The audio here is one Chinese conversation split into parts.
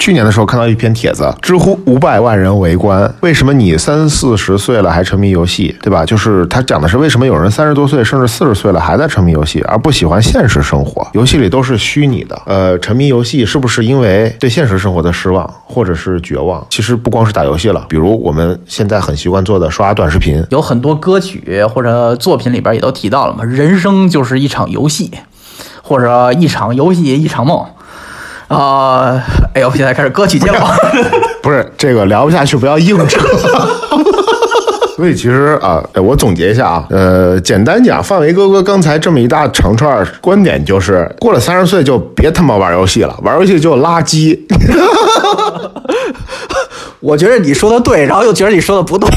去年的时候看到一篇帖子，知乎五百万人围观，为什么你三四十岁了还沉迷游戏，对吧？就是他讲的是为什么有人三十多岁甚至四十岁了还在沉迷游戏，而不喜欢现实生活？游戏里都是虚拟的，呃，沉迷游戏是不是因为对现实生活的失望或者是绝望？其实不光是打游戏了，比如我们现在很习惯做的刷短视频，有很多歌曲或者作品里边也都提到了嘛，人生就是一场游戏，或者一场游戏一场梦。啊，哎呦，现在开始歌曲节目，不是这个聊不下去，不要硬扯。所以其实啊，我总结一下啊，呃，简单讲，范围哥哥刚才这么一大长串观点，就是过了三十岁就别他妈玩游戏了，玩游戏就垃圾。我觉得你说的对，然后又觉得你说的不对。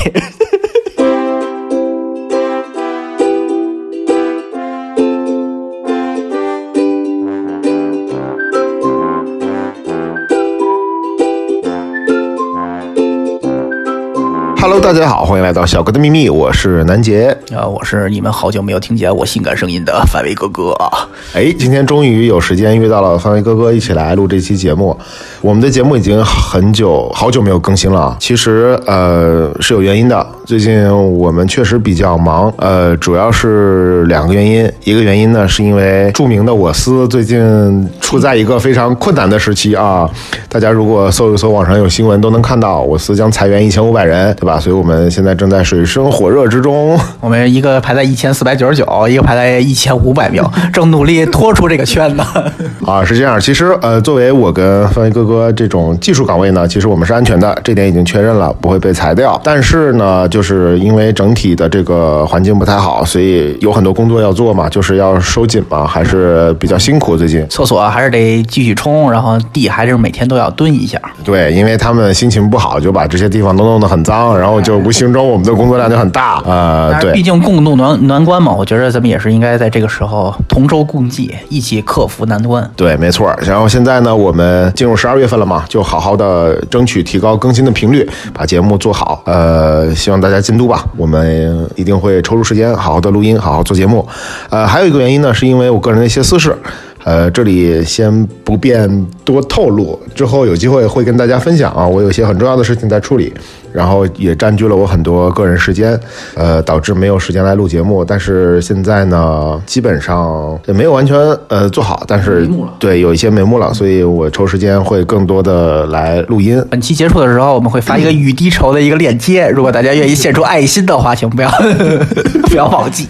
Hello，大家好，欢迎来到小哥的秘密，我是南杰啊，我是你们好久没有听见我性感声音的范伟哥哥啊。哎，今天终于有时间约到了范伟哥哥一起来录这期节目。我们的节目已经很久好久没有更新了，其实呃是有原因的。最近我们确实比较忙，呃，主要是两个原因。一个原因呢，是因为著名的我司最近处在一个非常困难的时期啊。大家如果搜一搜网上有新闻，都能看到我司将裁员一千五百人，对吧？所以我们现在正在水深火热之中。我们一个排在一千四百九十九，一个排在一千五百名，正努力拖出这个圈子。啊，是这样。其实呃，作为我跟范伟哥哥这种技术岗位呢，其实我们是安全的，这点已经确认了，不会被裁掉。但是呢，就是因为整体的这个环境不太好，所以有很多工作要做嘛，就是要收紧嘛，还是比较辛苦。最近厕所还是得继续冲，然后地还是每天都要蹲一下。对，因为他们心情不好，就把这些地方都弄得很脏，然后就无形中我们的工作量就很大。呃，对，毕竟共度难难关嘛，我觉得咱们也是应该在这个时候同舟共济，一起克服难关。对，没错。然后现在呢，我们进入十二月月份了嘛，就好好的争取提高更新的频率，把节目做好。呃，希望大家监督吧，我们一定会抽出时间好好的录音，好好做节目。呃，还有一个原因呢，是因为我个人的一些私事。呃，这里先不便多透露，之后有机会会跟大家分享啊。我有些很重要的事情在处理，然后也占据了我很多个人时间，呃，导致没有时间来录节目。但是现在呢，基本上也没有完全呃做好，但是对有一些眉目了，所以我抽时间会更多的来录音。本期结束的时候，我们会发一个雨滴筹的一个链接，如果大家愿意献出爱心的话，请不要 不要忘记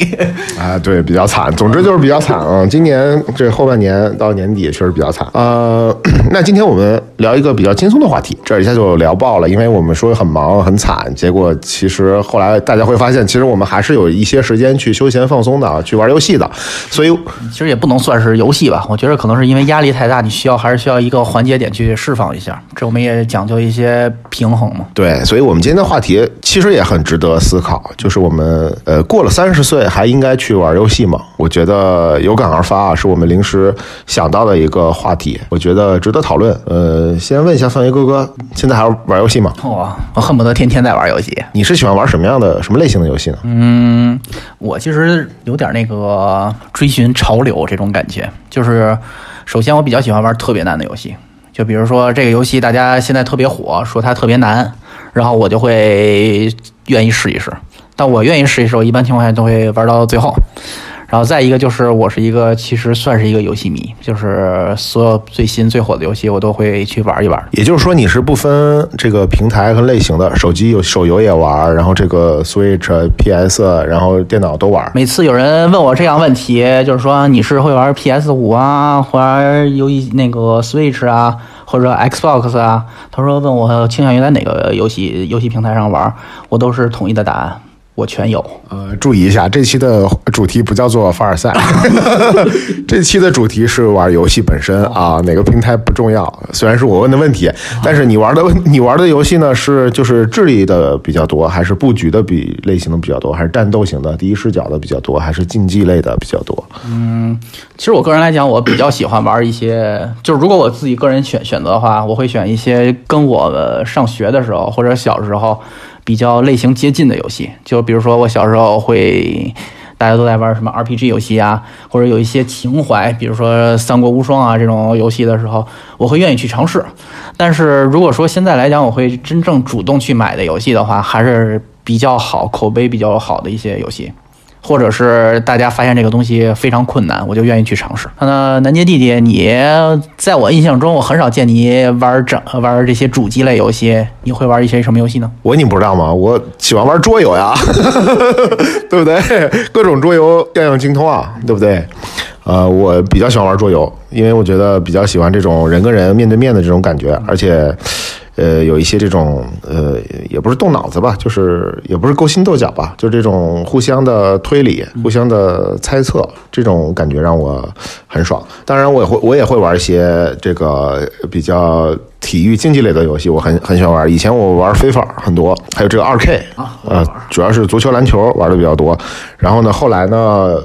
啊。对，比较惨，总之就是比较惨啊。今年这后半年。年到年底确实比较惨，呃，那今天我们聊一个比较轻松的话题，这一下就聊爆了，因为我们说很忙很惨，结果其实后来大家会发现，其实我们还是有一些时间去休闲放松的，去玩游戏的，所以其实也不能算是游戏吧，我觉得可能是因为压力太大，你需要还是需要一个环节点去释放一下，这我们也讲究一些平衡嘛。对，所以我们今天的话题其实也很值得思考，就是我们呃过了三十岁还应该去玩游戏吗？我觉得有感而发啊，是我们临时。想到的一个话题，我觉得值得讨论。呃，先问一下范围哥哥，现在还玩游戏吗？我我恨不得天天在玩游戏。你是喜欢玩什么样的、什么类型的游戏呢？嗯，我其实有点那个追寻潮流这种感觉。就是首先我比较喜欢玩特别难的游戏，就比如说这个游戏大家现在特别火，说它特别难，然后我就会愿意试一试。但我愿意试一试，我一般情况下都会玩到最后。然后再一个就是，我是一个其实算是一个游戏迷，就是所有最新最火的游戏我都会去玩一玩。也就是说，你是不分这个平台和类型的，手机有手游也玩，然后这个 Switch、PS，然后电脑都玩。每次有人问我这样问题，就是说你是会玩 PS 五啊，玩游戏那个 Switch 啊，或者 Xbox 啊？他说问我倾向于在哪个游戏游戏平台上玩，我都是统一的答案。我全有。呃，注意一下，这期的主题不叫做凡尔赛，这期的主题是玩游戏本身啊，哪个平台不重要。虽然是我问的问题，但是你玩的你玩的游戏呢，是就是智力的比较多，还是布局的比类型的比较多，还是战斗型的第一视角的比较多，还是竞技类的比较多？嗯，其实我个人来讲，我比较喜欢玩一些，就是如果我自己个人选选择的话，我会选一些跟我上学的时候或者小时候。比较类型接近的游戏，就比如说我小时候会。大家都在玩什么 RPG 游戏啊，或者有一些情怀，比如说《三国无双》啊这种游戏的时候，我会愿意去尝试。但是如果说现在来讲，我会真正主动去买的游戏的话，还是比较好、口碑比较好的一些游戏。或者是大家发现这个东西非常困难，我就愿意去尝试。那南杰弟弟，你在我印象中，我很少见你玩整玩这些主机类游戏，你会玩一些什么游戏呢？我你不知道吗？我喜欢玩桌游呀，对不对？各种桌游样样精通啊，对不对？呃，我比较喜欢玩桌游，因为我觉得比较喜欢这种人跟人面对面的这种感觉，而且。呃，有一些这种呃，也不是动脑子吧，就是也不是勾心斗角吧，就这种互相的推理、互相的猜测，这种感觉让我很爽。当然，我也会我也会玩一些这个比较。体育竞技类的游戏我很很喜欢玩，以前我玩非法很多，还有这个二 K 啊，呃，主要是足球、篮球玩的比较多。然后呢，后来呢，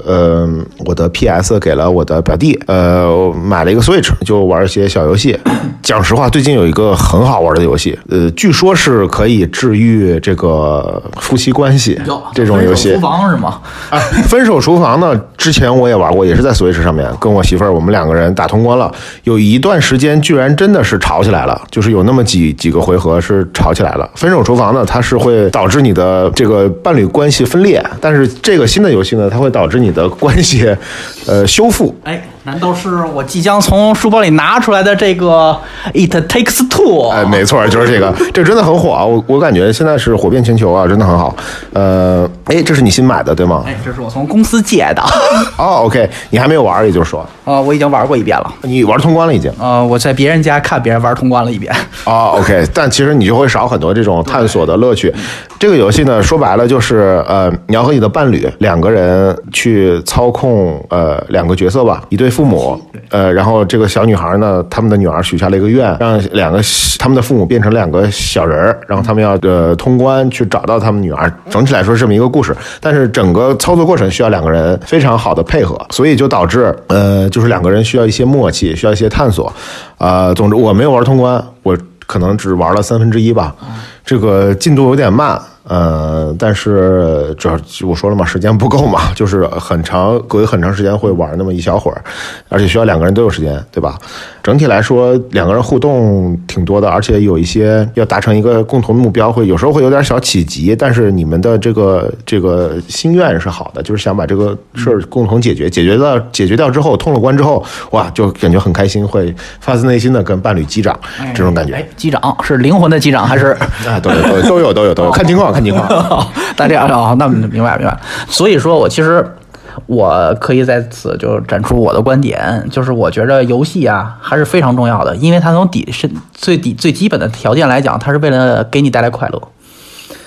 呃，我的 PS 给了我的表弟，呃，买了一个 Switch，就玩一些小游戏。讲实话，最近有一个很好玩的游戏，呃，据说是可以治愈这个夫妻关系这种游戏。厨房是吗？啊，分手厨房呢？之前我也玩过，也是在 Switch 上面，跟我媳妇儿我们两个人打通关了。有一段时间，居然真的是吵起来了。就是有那么几几个回合是吵起来了。分手厨房呢，它是会导致你的这个伴侣关系分裂，但是这个新的游戏呢，它会导致你的关系，呃，修复。哎。难道是我即将从书包里拿出来的这个 It Takes Two？哎，没错，就是这个，这真的很火啊！我我感觉现在是火遍全球啊，真的很好。呃，哎，这是你新买的对吗？哎，这是我从公司借的。哦，OK，你还没有玩，也就是说，啊，我已经玩过一遍了。你玩通关了已经？呃，我在别人家看别人玩通关了一遍。哦，OK，但其实你就会少很多这种探索的乐趣。这个游戏呢，说白了就是，呃，你要和你的伴侣两个人去操控，呃，两个角色吧，一对父。父母，呃，然后这个小女孩呢，他们的女儿许下了一个愿，让两个他们的父母变成两个小人儿，然后他们要呃通关去找到他们女儿。整体来说是这么一个故事，但是整个操作过程需要两个人非常好的配合，所以就导致呃，就是两个人需要一些默契，需要一些探索。呃，总之我没有玩通关，我可能只玩了三分之一吧，这个进度有点慢。呃，但是主要我说了嘛，时间不够嘛，就是很长，隔很长时间会玩那么一小会儿，而且需要两个人都有时间，对吧？整体来说，两个人互动挺多的，而且有一些要达成一个共同目标，会有时候会有点小起急，但是你们的这个这个心愿是好的，就是想把这个事儿共同解决，解决到解决掉之后，通了关之后，哇，就感觉很开心，会发自内心的跟伴侣击掌，这种感觉。哎击掌是灵魂的击掌还是？啊，都有都有都有都有都有，看情况看情况。大家啊，那明白明白。所以说我其实。我可以在此就展出我的观点，就是我觉着游戏啊还是非常重要的，因为它从底是最底最基本的条件来讲，它是为了给你带来快乐。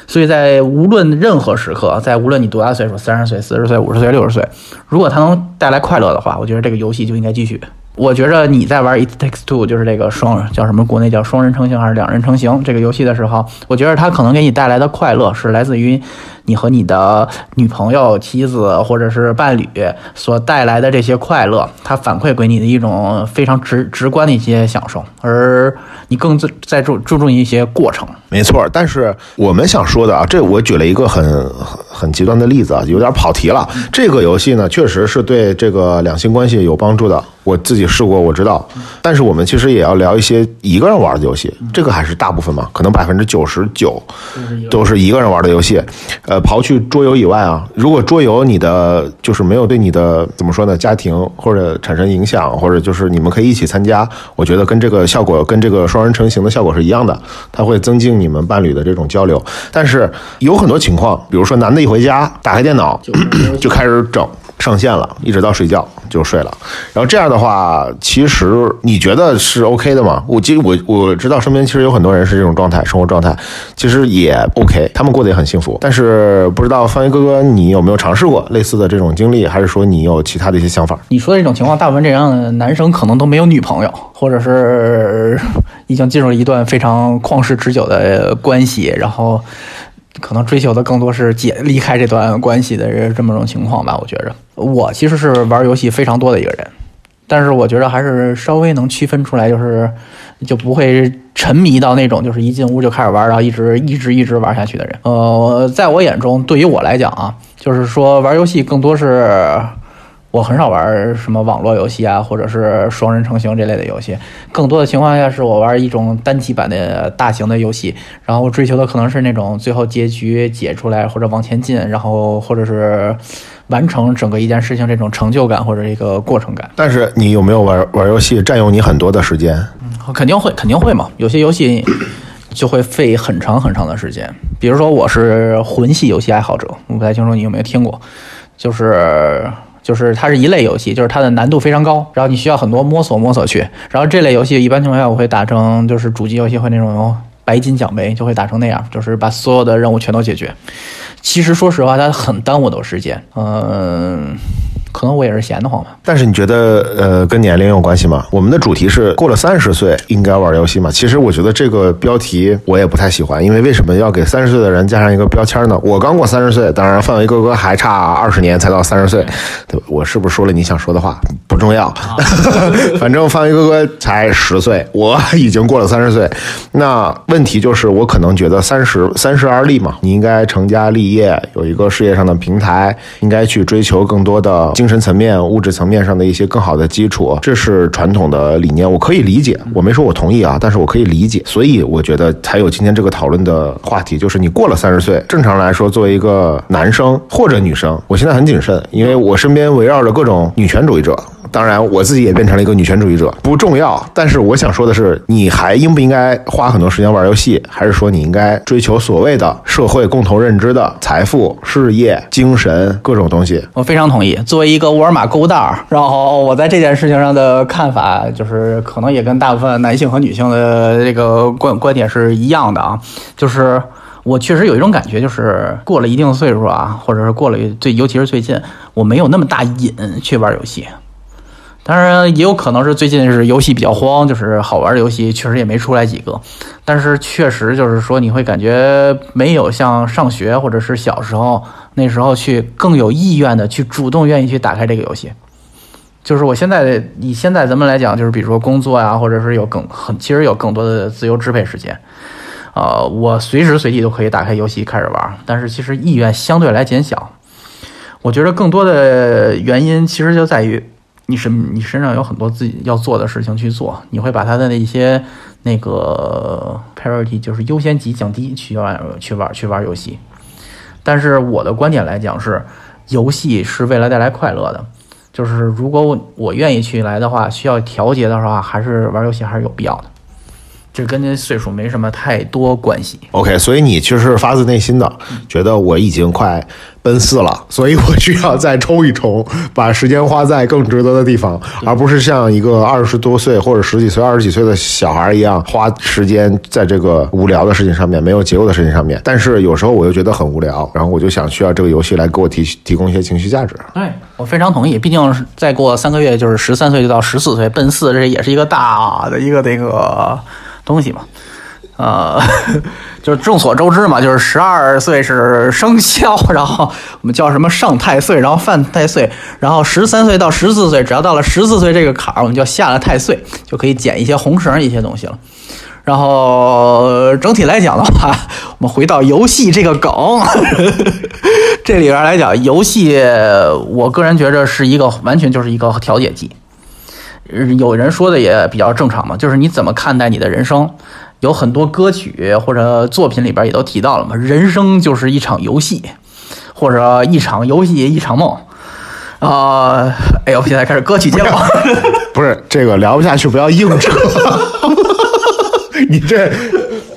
所以在无论任何时刻，在无论你多大岁数，三十岁、四十岁、五十岁、六十岁，如果它能带来快乐的话，我觉得这个游戏就应该继续。我觉着你在玩《It Takes Two》就是这个双叫什么？国内叫双人成行还是两人成行这个游戏的时候，我觉得它可能给你带来的快乐是来自于你和你的女朋友、妻子或者是伴侣所带来的这些快乐，它反馈给你的一种非常直直观的一些享受，而你更在注注重一些过程。没错，但是我们想说的啊，这我举了一个很很很极端的例子啊，有点跑题了。这个游戏呢，确实是对这个两性关系有帮助的。我自己试过，我知道。但是我们其实也要聊一些一个人玩的游戏，这个还是大部分嘛，可能百分之九十九都是一个人玩的游戏。呃，刨去桌游以外啊，如果桌游你的就是没有对你的怎么说呢，家庭或者产生影响，或者就是你们可以一起参加，我觉得跟这个效果跟这个双人成型的效果是一样的，它会增进你们伴侣的这种交流。但是有很多情况，比如说男的一回家打开电脑就开始整。上线了，一直到睡觉就睡了。然后这样的话，其实你觉得是 OK 的吗？我其实我我知道身边其实有很多人是这种状态，生活状态其实也 OK，他们过得也很幸福。但是不知道方一哥哥，你有没有尝试过类似的这种经历，还是说你有其他的一些想法？你说的这种情况，大部分这样的男生可能都没有女朋友，或者是已经进入了一段非常旷世持久的关系，然后。可能追求的更多是解离开这段关系的这么种情况吧。我觉着，我其实是玩游戏非常多的一个人，但是我觉得还是稍微能区分出来，就是就不会沉迷到那种就是一进屋就开始玩，然后一直一直一直玩下去的人。呃，在我眼中，对于我来讲啊。就是说玩游戏更多是。我很少玩什么网络游戏啊，或者是双人成行这类的游戏。更多的情况下，是我玩一种单机版的大型的游戏，然后我追求的可能是那种最后结局解出来或者往前进，然后或者是完成整个一件事情这种成就感或者一个过程感。但是你有没有玩玩游戏占用你很多的时间？嗯，肯定会，肯定会嘛。有些游戏就会费很长很长的时间。比如说，我是魂系游戏爱好者，我不太清楚你有没有听过，就是。就是它是一类游戏，就是它的难度非常高，然后你需要很多摸索摸索去。然后这类游戏一般情况下我会打成，就是主机游戏会那种白金奖杯，就会打成那样，就是把所有的任务全都解决。其实说实话，它很耽误的时间，嗯。可能我也是闲得慌吧。但是你觉得，呃，跟年龄有关系吗？我们的主题是过了三十岁应该玩游戏吗？其实我觉得这个标题我也不太喜欢，因为为什么要给三十岁的人加上一个标签呢？我刚过三十岁，当然范伟哥哥还差二十年才到三十岁，对我是不是说了你想说的话？不重要，反正范伟哥哥才十岁，我已经过了三十岁。那问题就是，我可能觉得三十三十而立嘛，你应该成家立业，有一个事业上的平台，应该去追求更多的。精神层面、物质层面上的一些更好的基础，这是传统的理念，我可以理解。我没说我同意啊，但是我可以理解。所以我觉得才有今天这个讨论的话题，就是你过了三十岁，正常来说，作为一个男生或者女生，我现在很谨慎，因为我身边围绕着各种女权主义者。当然，我自己也变成了一个女权主义者，不重要。但是我想说的是，你还应不应该花很多时间玩游戏？还是说你应该追求所谓的社会共同认知的财富、事业、精神各种东西？我非常同意。作为一个沃尔玛购物袋儿，然后我在这件事情上的看法，就是可能也跟大部分男性和女性的这个观观点是一样的啊。就是我确实有一种感觉，就是过了一定岁数啊，或者是过了最，尤其是最近，我没有那么大瘾去玩游戏。当然也有可能是最近是游戏比较荒，就是好玩的游戏确实也没出来几个。但是确实就是说，你会感觉没有像上学或者是小时候那时候去更有意愿的去主动愿意去打开这个游戏。就是我现在以现在咱们来讲，就是比如说工作呀，或者是有更很其实有更多的自由支配时间，呃，我随时随地都可以打开游戏开始玩。但是其实意愿相对来减小。我觉得更多的原因其实就在于。你身你身上有很多自己要做的事情去做，你会把他的那些那个 priority 就是优先级降低去玩去玩去玩游戏。但是我的观点来讲是，游戏是未来带来快乐的，就是如果我我愿意去来的话，需要调节的话，还是玩游戏还是有必要的。这跟您岁数没什么太多关系。OK，所以你其实是发自内心的觉得我已经快奔四了，所以我需要再冲一冲，把时间花在更值得的地方，而不是像一个二十多岁或者十几岁、二十几岁的小孩一样花时间在这个无聊的事情上面、没有结构的事情上面。但是有时候我又觉得很无聊，然后我就想需要这个游戏来给我提提供一些情绪价值。对我非常同意，毕竟再过三个月就是十三岁就到十四岁，奔四这也是一个大的一个那个。东西嘛，呃，就是众所周知嘛，就是十二岁是生肖，然后我们叫什么上太岁，然后犯太岁，然后十三岁到十四岁，只要到了十四岁这个坎儿，我们就下了太岁，就可以捡一些红绳一些东西了。然后整体来讲的话，我们回到游戏这个梗，这里边来讲，游戏我个人觉着是一个完全就是一个调节剂。有人说的也比较正常嘛，就是你怎么看待你的人生？有很多歌曲或者作品里边也都提到了嘛，人生就是一场游戏，或者一场游戏一场梦。啊，哎呦，现在开始歌曲接龙，不是这个聊不下去，不要硬扯。你这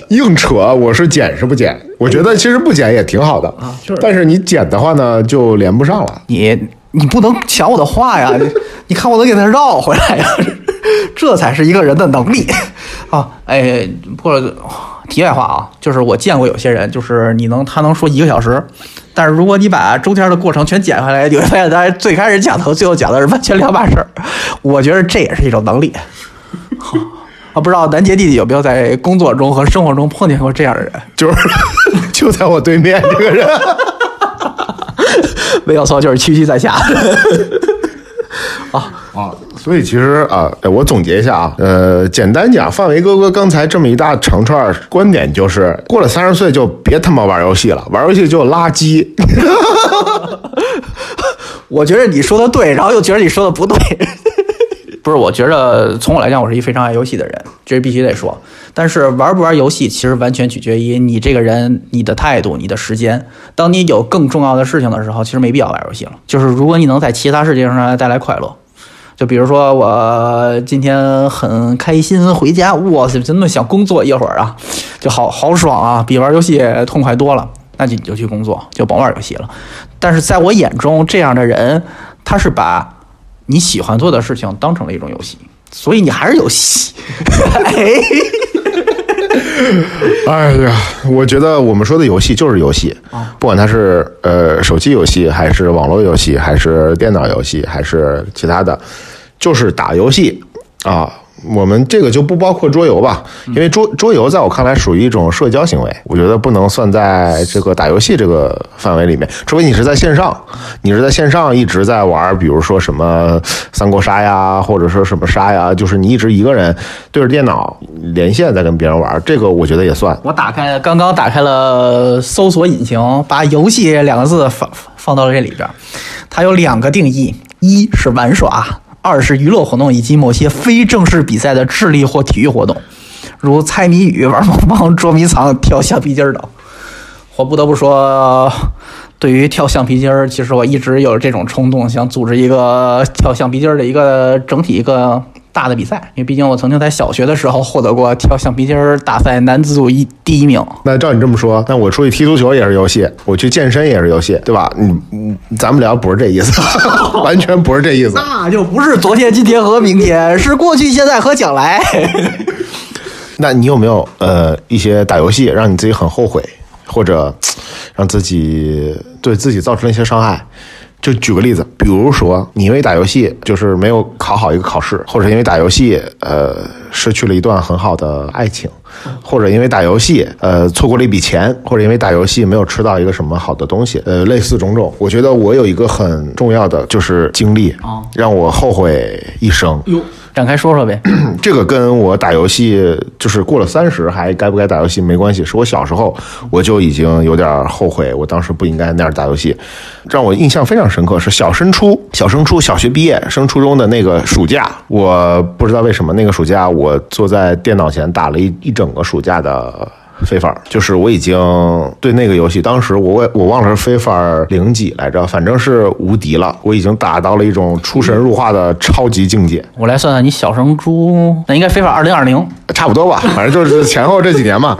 硬扯，我是剪是不剪？我觉得其实不剪也挺好的啊，但是你剪的话呢，就连不上了。你你不能抢我的话呀！你你看我能给他绕回来呀，这才是一个人的能力 啊！哎，不过题外话啊，就是我见过有些人，就是你能他能说一个小时，但是如果你把中间的过程全剪下来，你会发现他最开始讲的和最后讲的是完全两码事儿。我觉得这也是一种能力。啊，不知道南杰弟弟有没有在工作中和生活中碰见过这样的人？就是就在我对面这个人，没有错，就是区区在下。啊啊，所以其实啊，呃我总结一下啊，呃，简单讲，范围哥哥刚才这么一大长串儿观点，就是过了三十岁就别他妈玩游戏了，玩游戏就垃圾。我觉得你说的对，然后又觉得你说的不对。不是，我觉得从我来讲，我是一非常爱游戏的人，这必须得说。但是玩不玩游戏，其实完全取决于你这个人、你的态度、你的时间。当你有更重要的事情的时候，其实没必要玩游戏了。就是如果你能在其他事情上带来快乐，就比如说我今天很开心回家，哇塞，真的想工作一会儿啊，就好好爽啊，比玩游戏痛快多了。那你就去工作，就甭玩游戏了。但是在我眼中，这样的人他是把你喜欢做的事情当成了一种游戏，所以你还是游戏。哎，哎呀，我觉得我们说的游戏就是游戏，不管它是呃手机游戏，还是网络游戏，还是电脑游戏，还是其他的，就是打游戏啊。我们这个就不包括桌游吧，因为桌桌游在我看来属于一种社交行为，我觉得不能算在这个打游戏这个范围里面，除非你是在线上，你是在线上一直在玩，比如说什么三国杀呀，或者说什么杀呀，就是你一直一个人对着电脑连线在跟别人玩，这个我觉得也算。我打开刚刚打开了搜索引擎，把“游戏”两个字放放到了这里边，它有两个定义：一是玩耍。二是娱乐活动以及某些非正式比赛的智力或体育活动，如猜谜语、玩棒棒、捉迷藏、跳橡皮筋儿等。我不得不说，对于跳橡皮筋儿，其实我一直有这种冲动，想组织一个跳橡皮筋儿的一个整体一个大的比赛。因为毕竟我曾经在小学的时候获得过跳橡皮筋儿大赛男子组一第一名。那照你这么说，那我出去踢足球也是游戏，我去健身也是游戏，对吧？嗯嗯咱们聊不是这意思，完全不是这意思。那就不是昨天、今天和明天，是过去、现在和将来。那你有没有呃一些打游戏让你自己很后悔，或者让自己对自己造成了一些伤害？就举个例子，比如说你因为打游戏就是没有考好一个考试，或者因为打游戏呃失去了一段很好的爱情，或者因为打游戏呃错过了一笔钱，或者因为打游戏没有吃到一个什么好的东西，呃类似种种。我觉得我有一个很重要的就是经历，让我后悔一生。展开说说呗。这个跟我打游戏就是过了三十还该不该打游戏没关系，是我小时候我就已经有点后悔，我当时不应该那样打游戏。让我印象非常深刻是小升初，小升初小学毕业升初中的那个暑假，我不知道为什么那个暑假我坐在电脑前打了一一整个暑假的。非法就是我已经对那个游戏，当时我我忘了是非法零几来着，反正是无敌了，我已经打到了一种出神入化的超级境界。我来算算，你小生猪那应该非法二零二零，差不多吧，反正就是前后这几年嘛。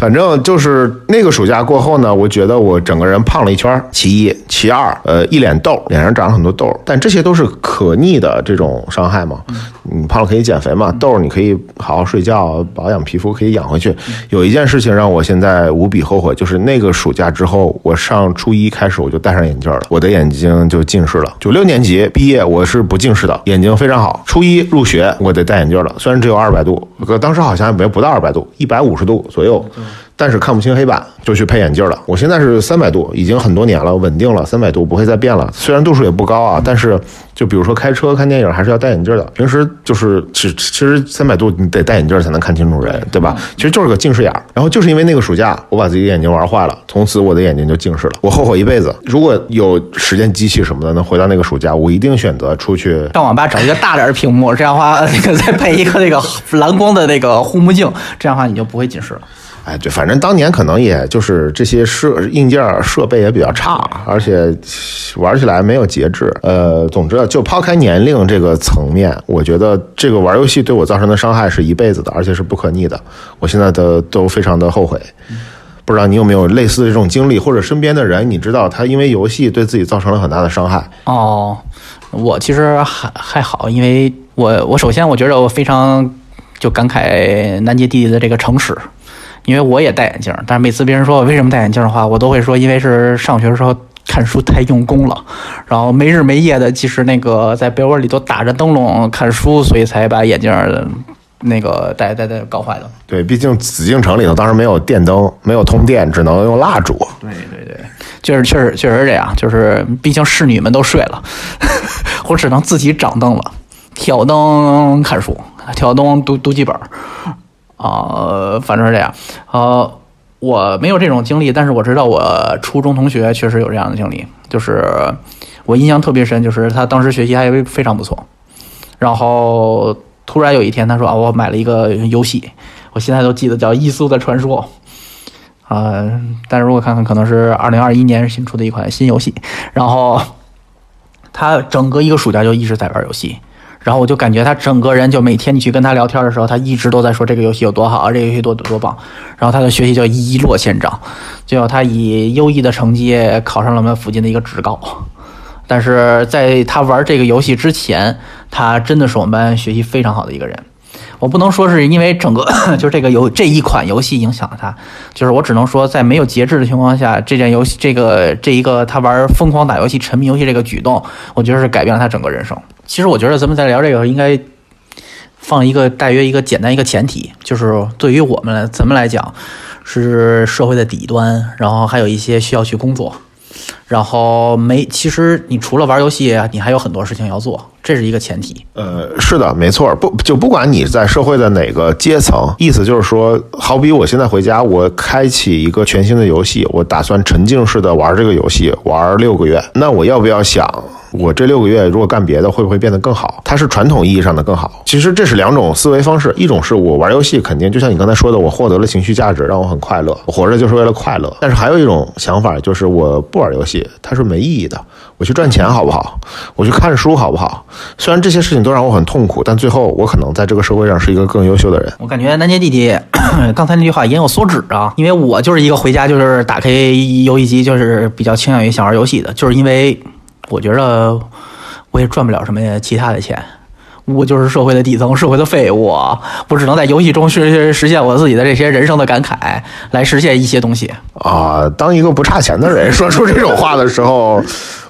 反正就是那个暑假过后呢，我觉得我整个人胖了一圈。其一，其二，呃，一脸痘，脸上长了很多痘，但这些都是可逆的这种伤害嘛。你胖了可以减肥嘛，痘你可以好好睡觉，保养皮肤可以养回去。有一件事情让我现在无比后悔，就是那个暑假之后，我上初一开始我就戴上眼镜了，我的眼睛就近视了。九六年级毕业我是不近视的，眼睛非常好。初一入学我得戴眼镜了，虽然只有二百度，可当时好像没不到二百度，一百五十度左右。但是看不清黑板，就去配眼镜了。我现在是三百度，已经很多年了，稳定了，三百度不会再变了。虽然度数也不高啊，但是就比如说开车、看电影，还是要戴眼镜的。平时就是其其实三百度你得戴眼镜才能看清楚人，对吧？其实就是个近视眼。然后就是因为那个暑假，我把自己的眼睛玩坏了，从此我的眼睛就近视了。我后悔一辈子。如果有时间机器什么的，能回到那个暑假，我一定选择出去上网吧找一个大点的屏幕，这样的话那个再配一个那个蓝光的那个护目镜，这样的话你就不会近视了。哎，对，反正当年可能也就是这些设硬件设备也比较差，而且玩起来没有节制。呃，总之就抛开年龄这个层面，我觉得这个玩游戏对我造成的伤害是一辈子的，而且是不可逆的。我现在的都非常的后悔。不知道你有没有类似的这种经历，或者身边的人，你知道他因为游戏对自己造成了很大的伤害？哦，我其实还还好，因为我我首先我觉得我非常就感慨南杰弟弟的这个诚实。因为我也戴眼镜，但是每次别人说我为什么戴眼镜的话，我都会说因为是上学的时候看书太用功了，然后没日没夜的，即使那个在被窝里头打着灯笼看书，所以才把眼镜那个戴戴戴搞坏的。对，毕竟紫禁城里头当时没有电灯，没有通电，只能用蜡烛。对对对，就是确实确实是这样，就是毕竟侍女们都睡了，我只能自己掌灯了。挑灯看书，挑灯读读几本儿，啊、反正是这样。呃，我没有这种经历，但是我知道我初中同学确实有这样的经历，就是我印象特别深，就是他当时学习还非常不错，然后突然有一天他说啊，我买了一个游戏，我现在都记得叫《异速的传说》。呃，但是如果看看，可能是二零二一年新出的一款新游戏，然后他整个一个暑假就一直在玩游戏，然后我就感觉他整个人就每天你去跟他聊天的时候，他一直都在说这个游戏有多好，这个游戏多多棒，然后他的学习就一落千丈，最后他以优异的成绩考上了我们附近的一个职高。但是在他玩这个游戏之前，他真的是我们班学习非常好的一个人。我不能说是因为整个 就这个游这一款游戏影响了他，就是我只能说在没有节制的情况下，这件游戏这个这一个他玩疯狂打游戏、沉迷游戏这个举动，我觉得是改变了他整个人生。其实我觉得咱们在聊这个应该放一个大约一个简单一个前提，就是对于我们来咱们来讲是社会的底端，然后还有一些需要去工作。然后没，其实你除了玩游戏，你还有很多事情要做，这是一个前提。呃，是的，没错，不就不管你在社会的哪个阶层，意思就是说，好比我现在回家，我开启一个全新的游戏，我打算沉浸式的玩这个游戏，玩六个月，那我要不要想？我这六个月如果干别的，会不会变得更好？它是传统意义上的更好。其实这是两种思维方式，一种是我玩游戏，肯定就像你刚才说的，我获得了情绪价值，让我很快乐，我活着就是为了快乐。但是还有一种想法，就是我不玩游戏，它是没意义的。我去赚钱好不好？我去看书好不好？虽然这些事情都让我很痛苦，但最后我可能在这个社会上是一个更优秀的人。我感觉南杰弟弟刚才那句话言有所指啊，因为我就是一个回家就是打开游戏机，就是比较倾向于想玩游戏的，就是因为我觉得我也赚不了什么其他的钱。我就是社会的底层，社会的废物，我只能在游戏中去实现我自己的这些人生的感慨，来实现一些东西。啊，当一个不差钱的人说出这种话的时候，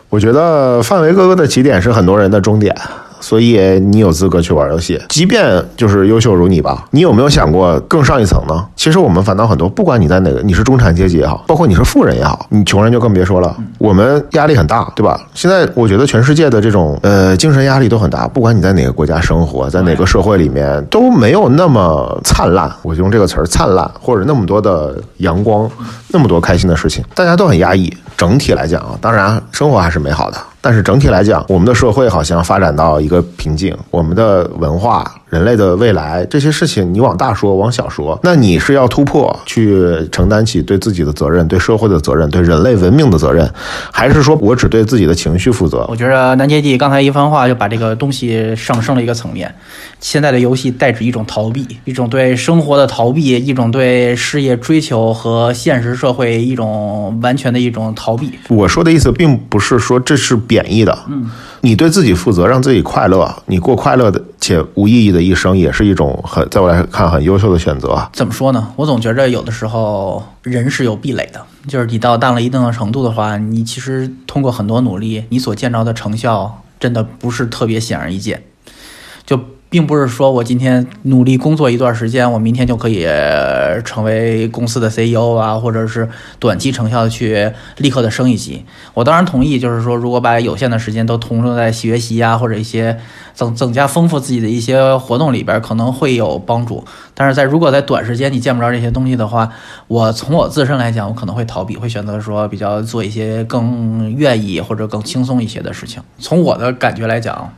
我觉得范围哥哥的起点是很多人的终点。所以你有资格去玩游戏，即便就是优秀如你吧，你有没有想过更上一层呢？其实我们反倒很多，不管你在哪个，你是中产阶级也好，包括你是富人也好，你穷人就更别说了。我们压力很大，对吧？现在我觉得全世界的这种呃精神压力都很大，不管你在哪个国家生活，在哪个社会里面都没有那么灿烂。我就用这个词儿“灿烂”，或者那么多的阳光，那么多开心的事情，大家都很压抑。整体来讲啊，当然生活还是美好的。但是整体来讲，我们的社会好像发展到一个瓶颈，我们的文化、人类的未来这些事情，你往大说，往小说，那你是要突破，去承担起对自己的责任、对社会的责任、对人类文明的责任，还是说我只对自己的情绪负责？我觉得南杰弟刚才一番话就把这个东西上升了一个层面。现在的游戏代指一种逃避，一种对生活的逃避，一种对事业追求和现实社会一种完全的一种逃避。我说的意思并不是说这是贬义的，嗯，你对自己负责，让自己快乐，你过快乐的且无意义的一生，也是一种很在我来看很优秀的选择。怎么说呢？我总觉着有的时候人是有壁垒的，就是你到到了一定的程度的话，你其实通过很多努力，你所见着的成效真的不是特别显而易见，就。并不是说我今天努力工作一段时间，我明天就可以成为公司的 CEO 啊，或者是短期成效的去立刻的升一级。我当然同意，就是说如果把有限的时间都投入在学习啊，或者一些增增加丰富自己的一些活动里边，可能会有帮助。但是在如果在短时间你见不着这些东西的话，我从我自身来讲，我可能会逃避，会选择说比较做一些更愿意或者更轻松一些的事情。从我的感觉来讲，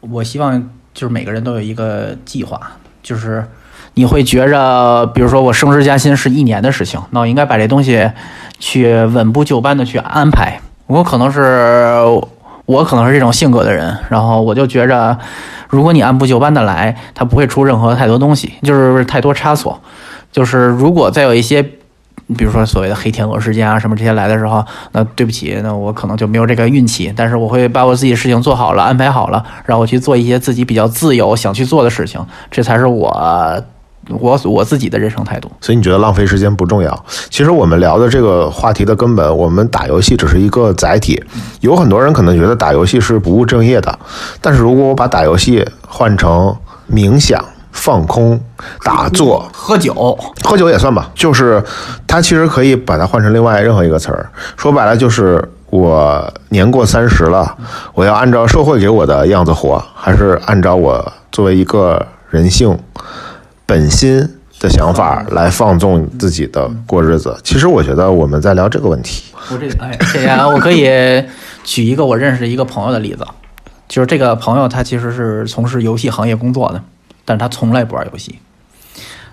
我希望。就是每个人都有一个计划，就是你会觉着，比如说我升职加薪是一年的事情，那我应该把这东西去稳步就班的去安排。我可能是我可能是这种性格的人，然后我就觉着，如果你按部就班的来，它不会出任何太多东西，就是太多差错。就是如果再有一些。比如说所谓的黑天鹅事件啊，什么这些来的时候，那对不起，那我可能就没有这个运气。但是我会把我自己事情做好了，安排好了，让我去做一些自己比较自由想去做的事情，这才是我 我我自己的人生态度。所以你觉得浪费时间不重要？其实我们聊的这个话题的根本，我们打游戏只是一个载体。有很多人可能觉得打游戏是不务正业的，但是如果我把打游戏换成冥想。放空、打坐、喝酒，喝酒也算吧。就是，它其实可以把它换成另外任何一个词儿。说白了，就是我年过三十了，我要按照社会给我的样子活，还是按照我作为一个人性本心的想法来放纵自己的过日子？其实我觉得我们在聊这个问题。我这哎，谢谢啊！我可以举一个我认识的一个朋友的例子，就是这个朋友他其实是从事游戏行业工作的，但是他从来不玩游戏。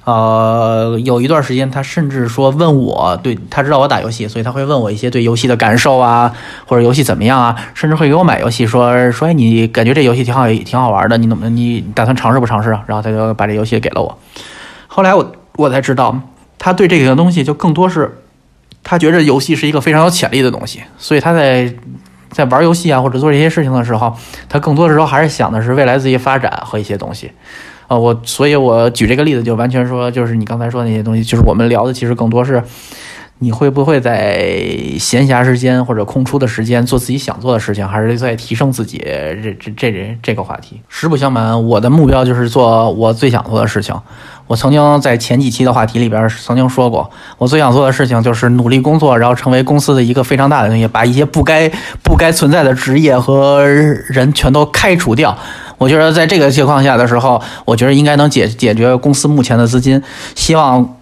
呃，有一段时间，他甚至说问我，对他知道我打游戏，所以他会问我一些对游戏的感受啊，或者游戏怎么样啊，甚至会给我买游戏，说说哎，你感觉这游戏挺好，挺好玩的，你怎么你打算尝试不尝试啊？然后他就把这游戏给了我。后来我我才知道，他对这个东西就更多是，他觉着游戏是一个非常有潜力的东西，所以他在在玩游戏啊或者做这些事情的时候，他更多的时候还是想的是未来自己发展和一些东西。啊，我所以，我举这个例子就完全说，就是你刚才说那些东西，就是我们聊的，其实更多是你会不会在闲暇时间或者空出的时间做自己想做的事情，还是在提升自己？这这这这这个话题，实不相瞒，我的目标就是做我最想做的事情。我曾经在前几期的话题里边曾经说过，我最想做的事情就是努力工作，然后成为公司的一个非常大的东西，把一些不该不该存在的职业和人全都开除掉。我觉得在这个情况下的时候，我觉得应该能解解决公司目前的资金。希望，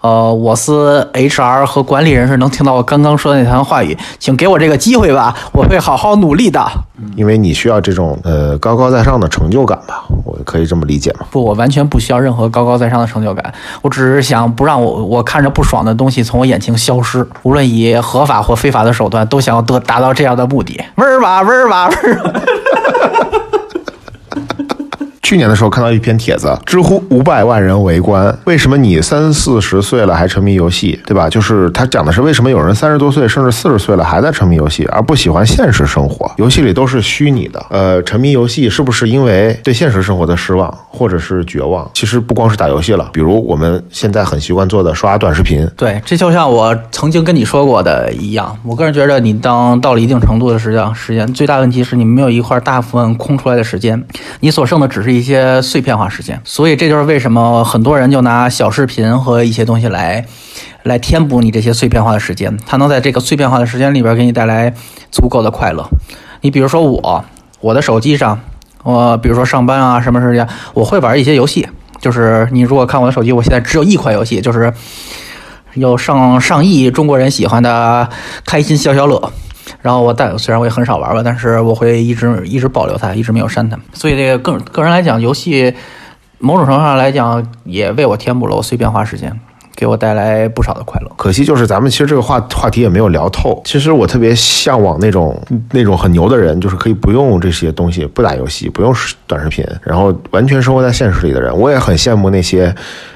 呃，我司 HR 和管理人士能听到我刚刚说的那番话语，请给我这个机会吧，我会好好努力的。因为你需要这种呃高高在上的成就感吧，我可以这么理解吗？不，我完全不需要任何高高在上的成就感，我只是想不让我我看着不爽的东西从我眼前消失，无论以合法或非法的手段，都想要得达到这样的目的。嗡儿吧，嗡儿吧，嗡儿吧。去年的时候看到一篇帖子，知乎五百万人围观，为什么你三四十岁了还沉迷游戏，对吧？就是他讲的是为什么有人三十多岁甚至四十岁了还在沉迷游戏，而不喜欢现实生活？游戏里都是虚拟的，呃，沉迷游戏是不是因为对现实生活的失望或者是绝望？其实不光是打游戏了，比如我们现在很习惯做的刷短视频。对，这就像我曾经跟你说过的一样，我个人觉得你当到了一定程度的时间，时间最大问题是你没有一块大部分空出来的时间，你所剩的只是一些碎片化时间，所以这就是为什么很多人就拿小视频和一些东西来，来填补你这些碎片化的时间。它能在这个碎片化的时间里边给你带来足够的快乐。你比如说我，我的手机上，我比如说上班啊什么时间，我会玩一些游戏。就是你如果看我的手机，我现在只有一款游戏，就是有上上亿中国人喜欢的《开心消消乐》。然后我但虽然我也很少玩吧，但是我会一直一直保留它，一直没有删它。所以这个个个人来讲，游戏某种程度上来讲也为我填补了我碎片化时间，给我带来不少的快乐。可惜就是咱们其实这个话话题也没有聊透。其实我特别向往那种那种很牛的人，就是可以不用这些东西，不打游戏，不用短视频，然后完全生活在现实里的人。我也很羡慕那些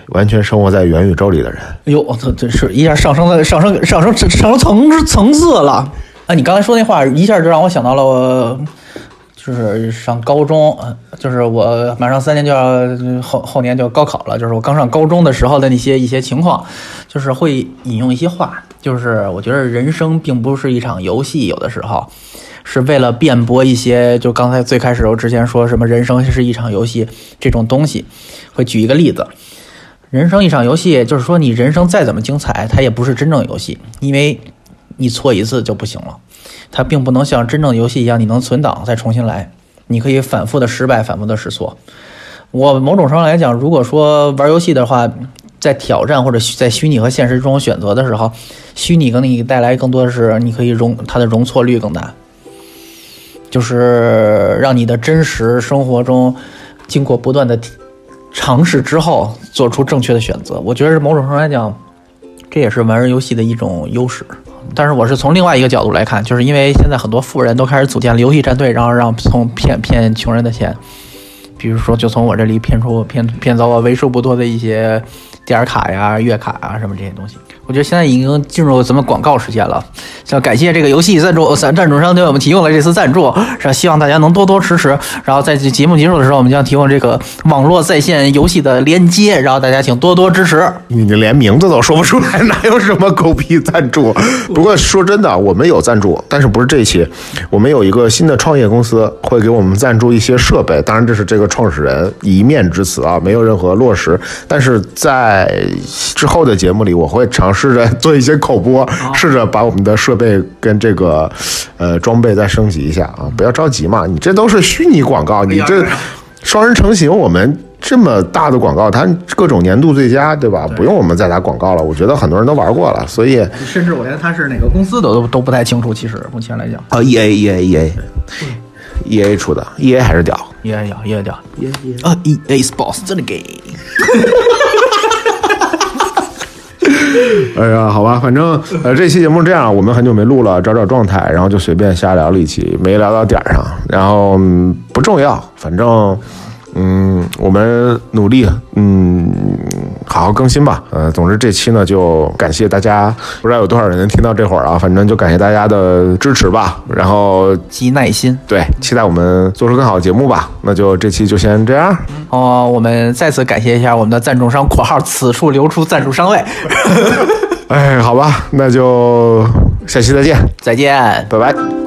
完全生活在元宇宙里的人。哎呦，这真是一下上升了，上升上升上升层层次了。啊，你刚才说那话一下就让我想到了，我就是上高中，就是我马上三年就要后后年就要高考了，就是我刚上高中的时候的那些一些情况，就是会引用一些话，就是我觉得人生并不是一场游戏，有的时候是为了辩驳一些，就刚才最开始我之前说什么人生是一场游戏这种东西，会举一个例子，人生一场游戏，就是说你人生再怎么精彩，它也不是真正游戏，因为。你错一次就不行了，它并不能像真正游戏一样，你能存档再重新来，你可以反复的失败，反复的试错。我某种程度来讲，如果说玩游戏的话，在挑战或者在虚拟和现实中选择的时候，虚拟给你带来更多的是你可以容它的容错率更大，就是让你的真实生活中经过不断的尝试之后做出正确的选择。我觉得某种程度来讲，这也是玩游戏的一种优势。但是我是从另外一个角度来看，就是因为现在很多富人都开始组建了游戏战队，然后让从骗骗穷人的钱，比如说就从我这里骗出骗骗走我为数不多的一些点卡呀、月卡啊什么这些东西。我觉得现在已经进入咱们广告时间了，要感谢这个游戏赞助赞赞助商对我们提供了这次赞助，是希望大家能多多支持。然后在节目结束的时候，我们将提供这个网络在线游戏的连接，然后大家请多多支持。你连名字都说不出来，哪有什么狗屁赞助？不过说真的，我们有赞助，但是不是这一期，我们有一个新的创业公司会给我们赞助一些设备，当然这是这个创始人一面之词啊，没有任何落实。但是在在之后的节目里，我会尝试着做一些口播，试着把我们的设备跟这个呃装备再升级一下啊！不要着急嘛，你这都是虚拟广告，你这双人成型，我们这么大的广告，它各种年度最佳，对吧？不用我们再打广告了，我觉得很多人都玩过了，所以甚至我连它是哪个公司都都都不太清楚。其实目前来讲，啊，E A E A E A E A 出的，E A 还是屌。，E A 屌，E A 屌，E A 啊！E A Sports 真的给。哎呀，好吧，反正呃，这期节目这样，我们很久没录了，找找状态，然后就随便瞎聊了一期，没聊到点上，然后、不重要，反正嗯，我们努力，嗯，好好更新吧。呃，总之这期呢，就感谢大家，不知道有多少人能听到这会儿啊，反正就感谢大家的支持吧。然后及耐心对，期待我们做出更好的节目吧。那就这期就先这样。哦，我们再次感谢一下我们的赞助商（括号此处留出赞助商位 哎，好吧，那就下期再见，再见。拜拜。